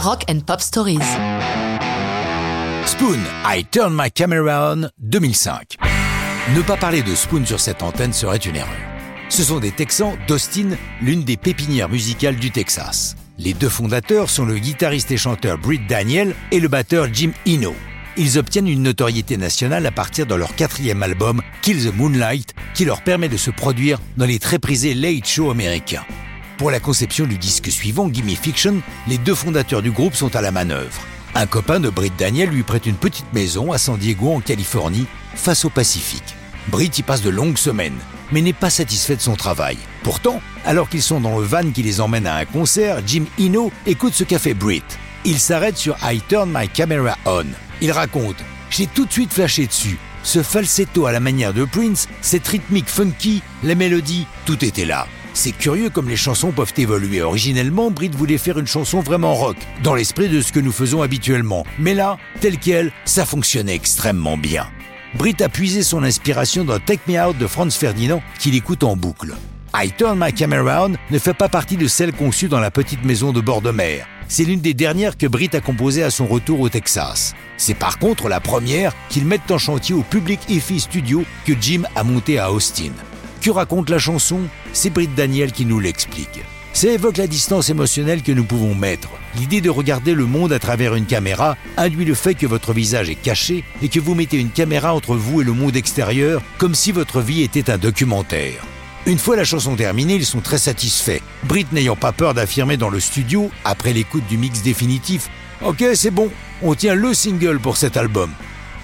Rock and Pop Stories. Spoon, I Turn My Camera On 2005. Ne pas parler de Spoon sur cette antenne serait une erreur. Ce sont des Texans d'Austin, l'une des pépinières musicales du Texas. Les deux fondateurs sont le guitariste et chanteur Britt Daniel et le batteur Jim Eno. Ils obtiennent une notoriété nationale à partir de leur quatrième album, Kill the Moonlight, qui leur permet de se produire dans les très prisés late shows américains. Pour la conception du disque suivant, Gimme Fiction, les deux fondateurs du groupe sont à la manœuvre. Un copain de Britt Daniel lui prête une petite maison à San Diego en Californie, face au Pacifique. Britt y passe de longues semaines, mais n'est pas satisfait de son travail. Pourtant, alors qu'ils sont dans le van qui les emmène à un concert, Jim Eno écoute ce qu'a fait Britt. Il s'arrête sur I Turn My Camera On. Il raconte J'ai tout de suite flashé dessus. Ce falsetto à la manière de Prince, cette rythmique funky, les mélodies, tout était là. C'est curieux comme les chansons peuvent évoluer. Originellement, Brit voulait faire une chanson vraiment rock, dans l'esprit de ce que nous faisons habituellement. Mais là, tel quel, ça fonctionnait extrêmement bien. Brit a puisé son inspiration dans Take Me Out de Franz Ferdinand, qu'il écoute en boucle. I Turn My Camera On ne fait pas partie de celles conçues dans la petite maison de bord de mer. C'est l'une des dernières que Brit a composées à son retour au Texas. C'est par contre la première qu'ils mettent en chantier au Public EFI Studio que Jim a monté à Austin. Que raconte la chanson? C'est Britt Daniel qui nous l'explique. Ça évoque la distance émotionnelle que nous pouvons mettre. L'idée de regarder le monde à travers une caméra induit le fait que votre visage est caché et que vous mettez une caméra entre vous et le monde extérieur comme si votre vie était un documentaire. Une fois la chanson terminée, ils sont très satisfaits. Britt n'ayant pas peur d'affirmer dans le studio, après l'écoute du mix définitif, Ok, c'est bon, on tient le single pour cet album.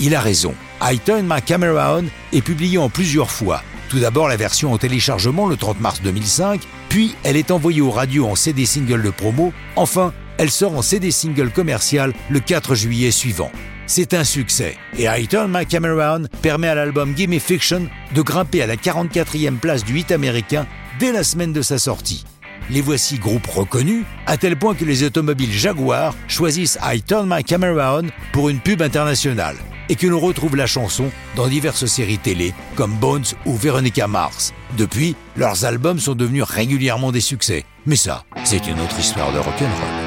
Il a raison. I Turn My Camera On est publié en plusieurs fois. Tout d'abord la version en téléchargement le 30 mars 2005, puis elle est envoyée aux radios en CD single de promo, enfin elle sort en CD single commercial le 4 juillet suivant. C'est un succès et I Turn My Camera On permet à l'album Gimme Fiction de grimper à la 44e place du hit américain dès la semaine de sa sortie. Les voici groupe reconnu, à tel point que les automobiles Jaguar choisissent I Turn My Camera On pour une pub internationale et que l'on retrouve la chanson dans diverses séries télé comme Bones ou Veronica Mars. Depuis, leurs albums sont devenus régulièrement des succès. Mais ça, c'est une autre histoire de rock'n'roll.